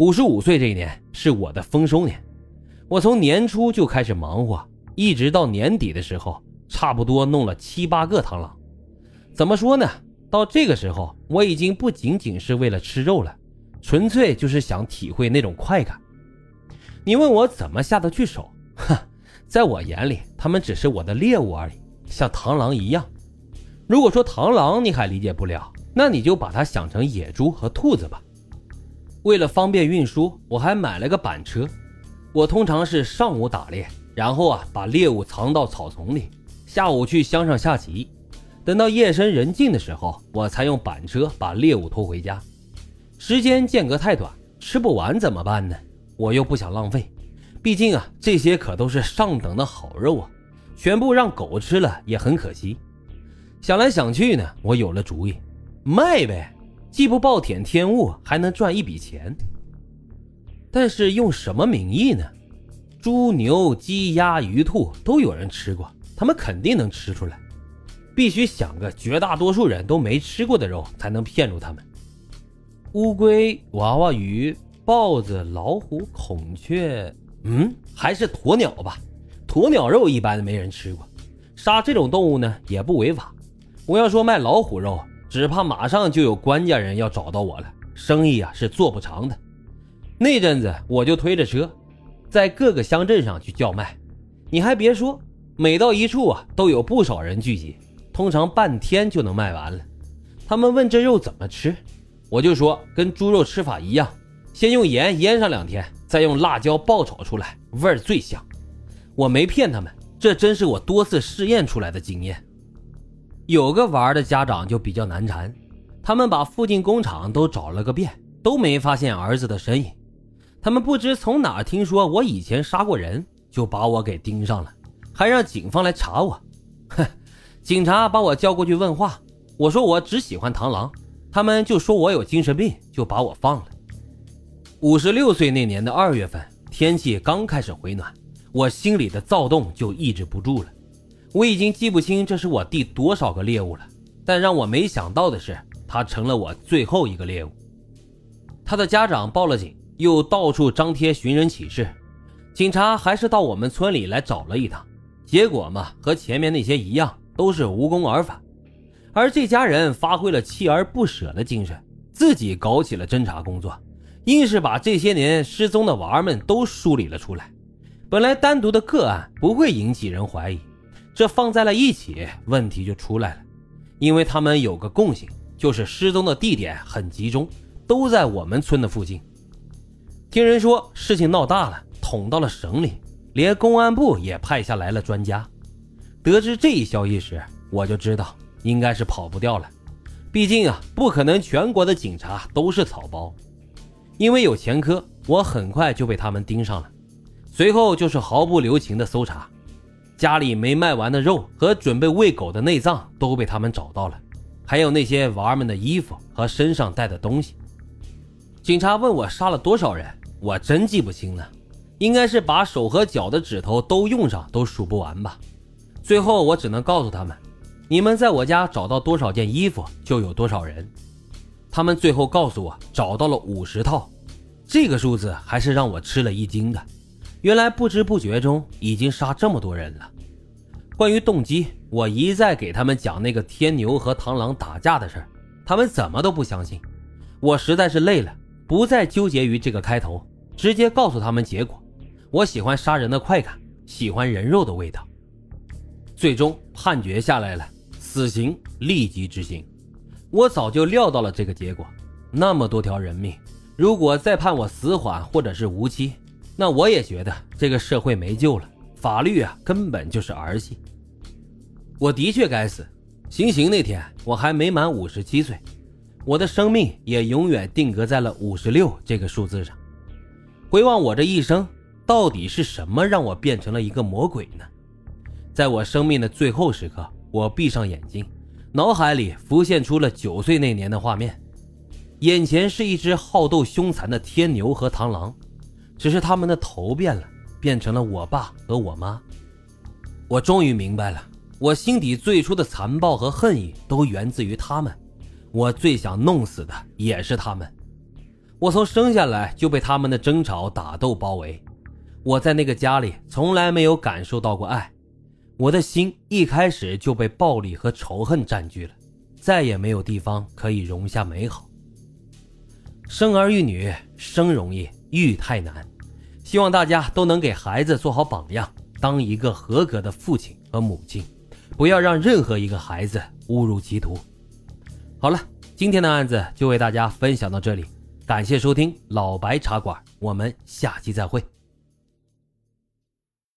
五十五岁这一年是我的丰收年，我从年初就开始忙活，一直到年底的时候，差不多弄了七八个螳螂。怎么说呢？到这个时候，我已经不仅仅是为了吃肉了，纯粹就是想体会那种快感。你问我怎么下得去手？哼，在我眼里，他们只是我的猎物而已，像螳螂一样。如果说螳螂你还理解不了，那你就把它想成野猪和兔子吧。为了方便运输，我还买了个板车。我通常是上午打猎，然后啊把猎物藏到草丛里，下午去乡上下棋。等到夜深人静的时候，我才用板车把猎物拖回家。时间间隔太短，吃不完怎么办呢？我又不想浪费，毕竟啊这些可都是上等的好肉啊，全部让狗吃了也很可惜。想来想去呢，我有了主意，卖呗，既不暴殄天物，还能赚一笔钱。但是用什么名义呢？猪牛鸡鸭鱼兔都有人吃过，他们肯定能吃出来。必须想个绝大多数人都没吃过的肉，才能骗住他们。乌龟、娃娃鱼、豹子、老虎、孔雀，嗯，还是鸵鸟吧。鸵鸟肉一般没人吃过，杀这种动物呢也不违法。我要说卖老虎肉，只怕马上就有官家人要找到我了，生意啊是做不长的。那阵子我就推着车，在各个乡镇上去叫卖。你还别说，每到一处啊，都有不少人聚集，通常半天就能卖完了。他们问这肉怎么吃，我就说跟猪肉吃法一样，先用盐腌上两天，再用辣椒爆炒出来，味儿最香。我没骗他们，这真是我多次试验出来的经验。有个娃的家长就比较难缠，他们把附近工厂都找了个遍，都没发现儿子的身影。他们不知从哪听说我以前杀过人，就把我给盯上了，还让警方来查我。哼，警察把我叫过去问话，我说我只喜欢螳螂，他们就说我有精神病，就把我放了。五十六岁那年的二月份，天气刚开始回暖，我心里的躁动就抑制不住了。我已经记不清这是我第多少个猎物了，但让我没想到的是，他成了我最后一个猎物。他的家长报了警，又到处张贴寻人启事，警察还是到我们村里来找了一趟，结果嘛，和前面那些一样，都是无功而返。而这家人发挥了锲而不舍的精神，自己搞起了侦查工作，硬是把这些年失踪的娃儿们都梳理了出来。本来单独的个案不会引起人怀疑。这放在了一起，问题就出来了，因为他们有个共性，就是失踪的地点很集中，都在我们村的附近。听人说事情闹大了，捅到了省里，连公安部也派下来了专家。得知这一消息时，我就知道应该是跑不掉了，毕竟啊，不可能全国的警察都是草包。因为有前科，我很快就被他们盯上了，随后就是毫不留情的搜查。家里没卖完的肉和准备喂狗的内脏都被他们找到了，还有那些娃儿们的衣服和身上带的东西。警察问我杀了多少人，我真记不清了，应该是把手和脚的指头都用上都数不完吧。最后我只能告诉他们，你们在我家找到多少件衣服就有多少人。他们最后告诉我找到了五十套，这个数字还是让我吃了一惊的。原来不知不觉中已经杀这么多人了。关于动机，我一再给他们讲那个天牛和螳螂打架的事儿，他们怎么都不相信。我实在是累了，不再纠结于这个开头，直接告诉他们结果。我喜欢杀人的快感，喜欢人肉的味道。最终判决下来了，死刑立即执行。我早就料到了这个结果，那么多条人命，如果再判我死缓或者是无期。那我也觉得这个社会没救了，法律啊根本就是儿戏。我的确该死。行刑那天我还没满五十七岁，我的生命也永远定格在了五十六这个数字上。回望我这一生，到底是什么让我变成了一个魔鬼呢？在我生命的最后时刻，我闭上眼睛，脑海里浮现出了九岁那年的画面，眼前是一只好斗凶残的天牛和螳螂。只是他们的头变了，变成了我爸和我妈。我终于明白了，我心底最初的残暴和恨意都源自于他们。我最想弄死的也是他们。我从生下来就被他们的争吵、打斗包围。我在那个家里从来没有感受到过爱，我的心一开始就被暴力和仇恨占据了，再也没有地方可以容下美好。生儿育女，生容易，育太难。希望大家都能给孩子做好榜样，当一个合格的父亲和母亲，不要让任何一个孩子误入歧途。好了，今天的案子就为大家分享到这里，感谢收听老白茶馆，我们下期再会。